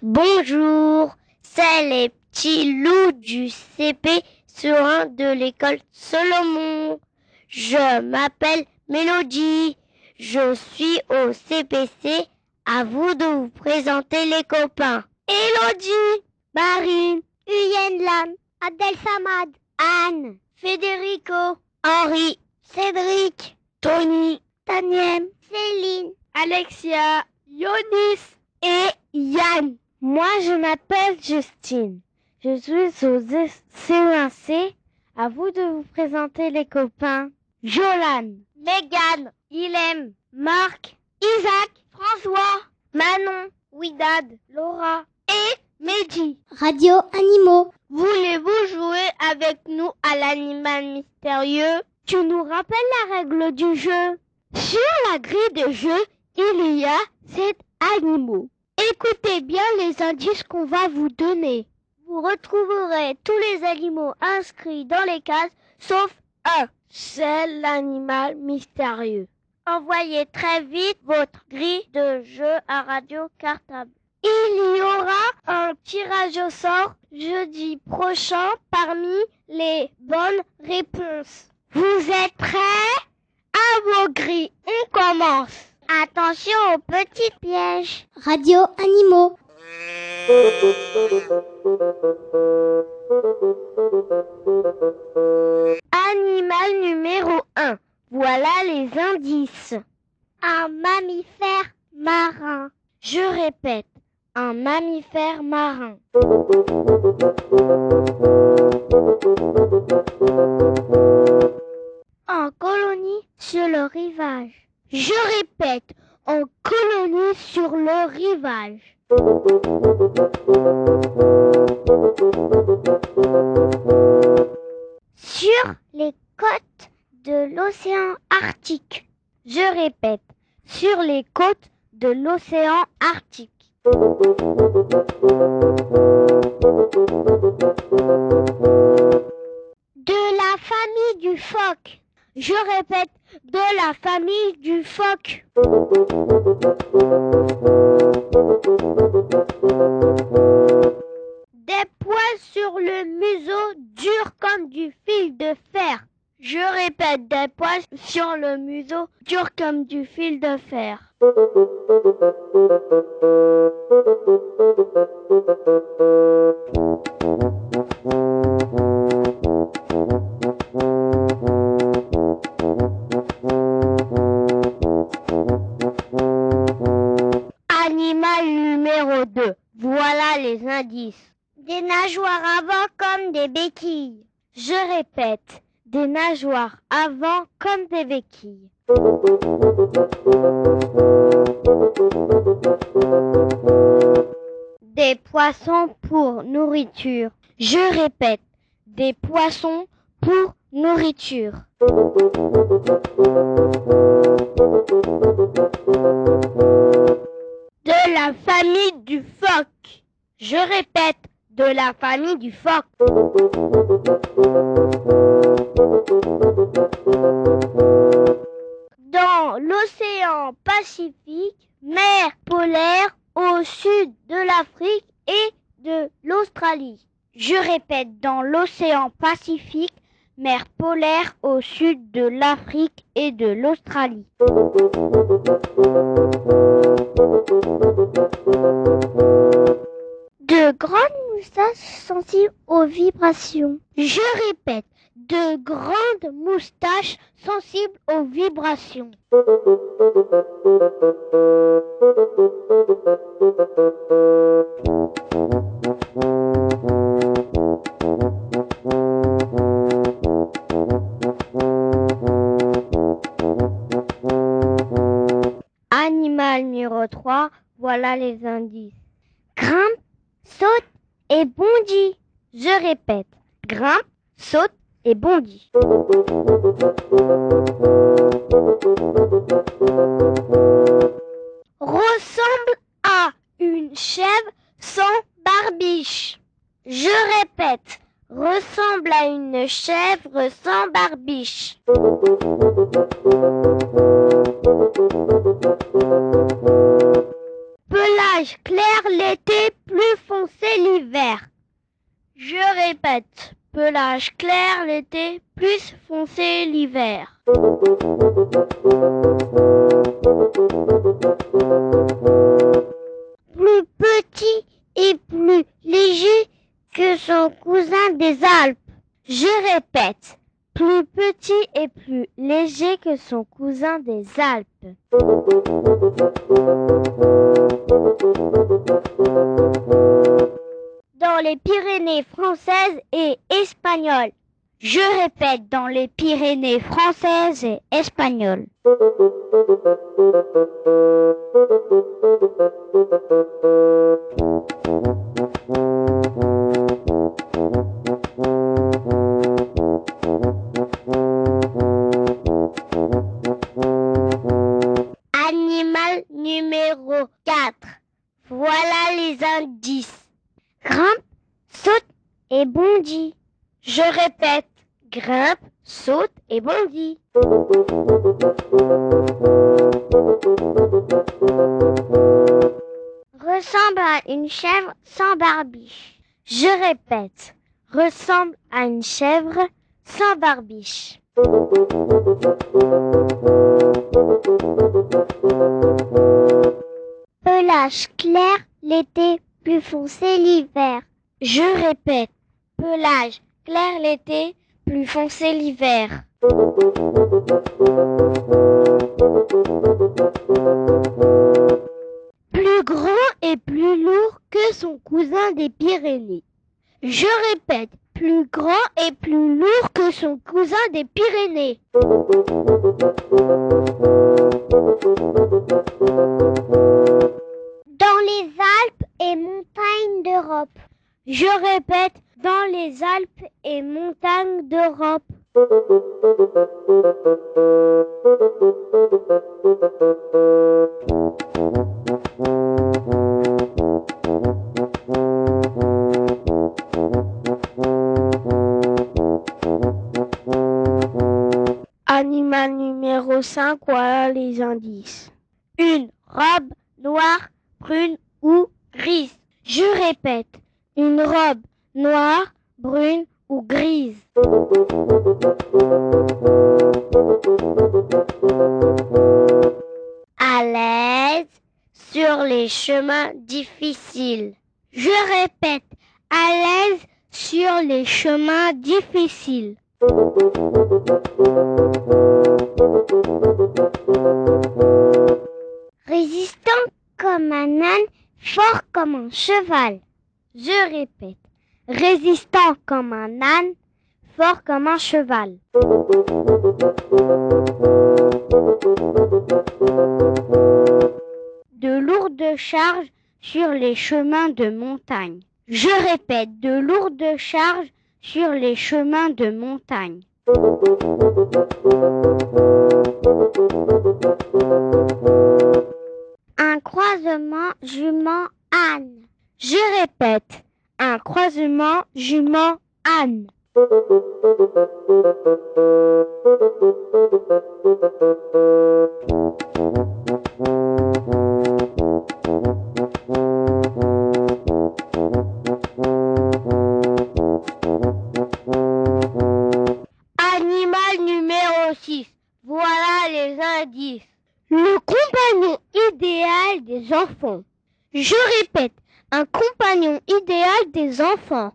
Bonjour, c'est les petits loups du CP sur un de l'école Solomon. Je m'appelle Mélodie. Je suis au CPC. À vous de vous présenter les copains. Elodie, Marine, Uyenne Lam, Adel Samad, Anne, Federico, Henri, Cédric, Tony, Taniem, Céline, Alexia, Yonis et Yann. Moi, je m'appelle Justine. Je suis au CENC. À vous de vous présenter les copains. Jolan, Megan, Ilem, Marc, Isaac, François, Manon, Widad, Laura et Mehdi. Radio Animaux. Voulez-vous jouer avec nous à l'animal mystérieux? Tu nous rappelles la règle du jeu? Sur la grille de jeu, il y a sept animaux. Écoutez bien les indices qu'on va vous donner. Vous retrouverez tous les animaux inscrits dans les cases, sauf un. C'est l'animal mystérieux. Envoyez très vite votre grille de jeu à Radio Cartable. Il y aura un tirage au sort jeudi prochain parmi les bonnes réponses. Vous êtes prêts? À vos grilles, on commence. Attention aux petits pièges. Radio Animaux. Animal numéro 1. Voilà les indices. Un mammifère marin. Je répète, un mammifère marin. En colonie sur le rivage. Je répète, en colonie sur le rivage. Sur les côtes de l'océan Arctique. Je répète, sur les côtes de l'océan Arctique. De la famille du phoque. Je répète, de la famille du phoque. Des poils sur le museau durs comme du fil de fer. Je répète, des poils sur le museau durs comme du fil de fer. Numéro 2. Voilà les indices. Des nageoires avant comme des béquilles. Je répète, des nageoires avant comme des béquilles. Des poissons pour nourriture. Je répète, des poissons pour nourriture. De la famille du phoque. Je répète, de la famille du phoque. Dans l'océan Pacifique, mer polaire au sud de l'Afrique et de l'Australie. Je répète, dans l'océan Pacifique, mer polaire au sud de l'Afrique et de l'Australie. De grandes moustaches sensibles aux vibrations. Je répète, de grandes moustaches sensibles aux vibrations. Voilà les indices. Grimpe, saute et bondit. Je répète. Grimpe, saute et bondit. Ressemble à une chèvre sans barbiche. Je répète. Ressemble à une chèvre sans barbiche. Pelage clair l'été, plus foncé l'hiver. Je répète, pelage clair l'été, plus foncé l'hiver. Plus petit et plus léger que son cousin des Alpes. Je répète, plus petit et plus léger que son cousin des Alpes. Dans les Pyrénées françaises et espagnoles. Je répète, dans les Pyrénées françaises et espagnoles. Numéro 4. Voilà les indices. Grimpe, saute et bondit. Je répète, grimpe, saute et bondit. Ressemble à une chèvre sans barbiche. Je répète, ressemble à une chèvre sans barbiche. Pelage clair l'été, plus foncé l'hiver. Je répète, pelage clair l'été, plus foncé l'hiver. Plus grand et plus lourd que son cousin des Pyrénées. Je répète, plus grand et plus lourd que son cousin des Pyrénées. Dans les Alpes et montagnes d'Europe. Je répète, dans les Alpes et montagnes d'Europe. Numéro 5, voilà les indices. Une robe noire, brune ou grise. Je répète, une robe noire, brune ou grise. À l'aise sur les chemins difficiles. Je répète, à l'aise sur les chemins difficiles. Résistant comme un âne, fort comme un cheval. Je répète, résistant comme un âne, fort comme un cheval. De lourdes charges sur les chemins de montagne. Je répète, de lourdes charges sur les chemins de montagne. Un croisement jument-âne. Je répète, un croisement jument-âne. Animal Voilà les indices. Le compagnon idéal des enfants. Je répète, un compagnon idéal des enfants.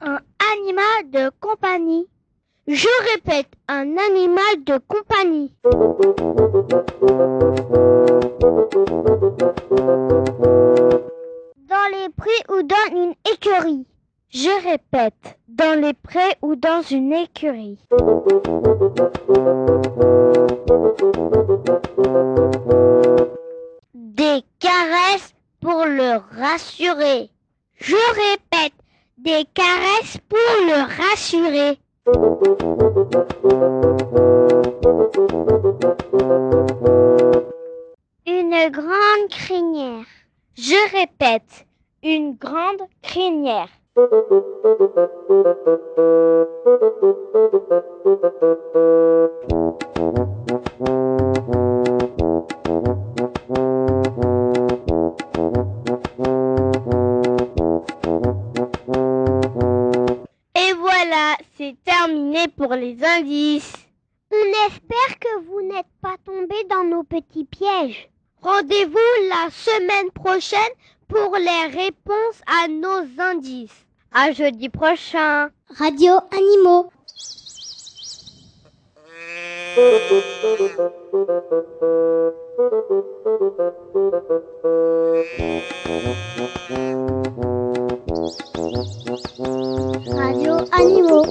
Un animal de compagnie. Je répète, un animal de compagnie. Une écurie. Des caresses pour le rassurer. Je répète, des caresses pour le rassurer. Une grande crinière. Je répète, une grande crinière. Thank you. Nos indices. À jeudi prochain. Radio Animaux. Radio Animaux.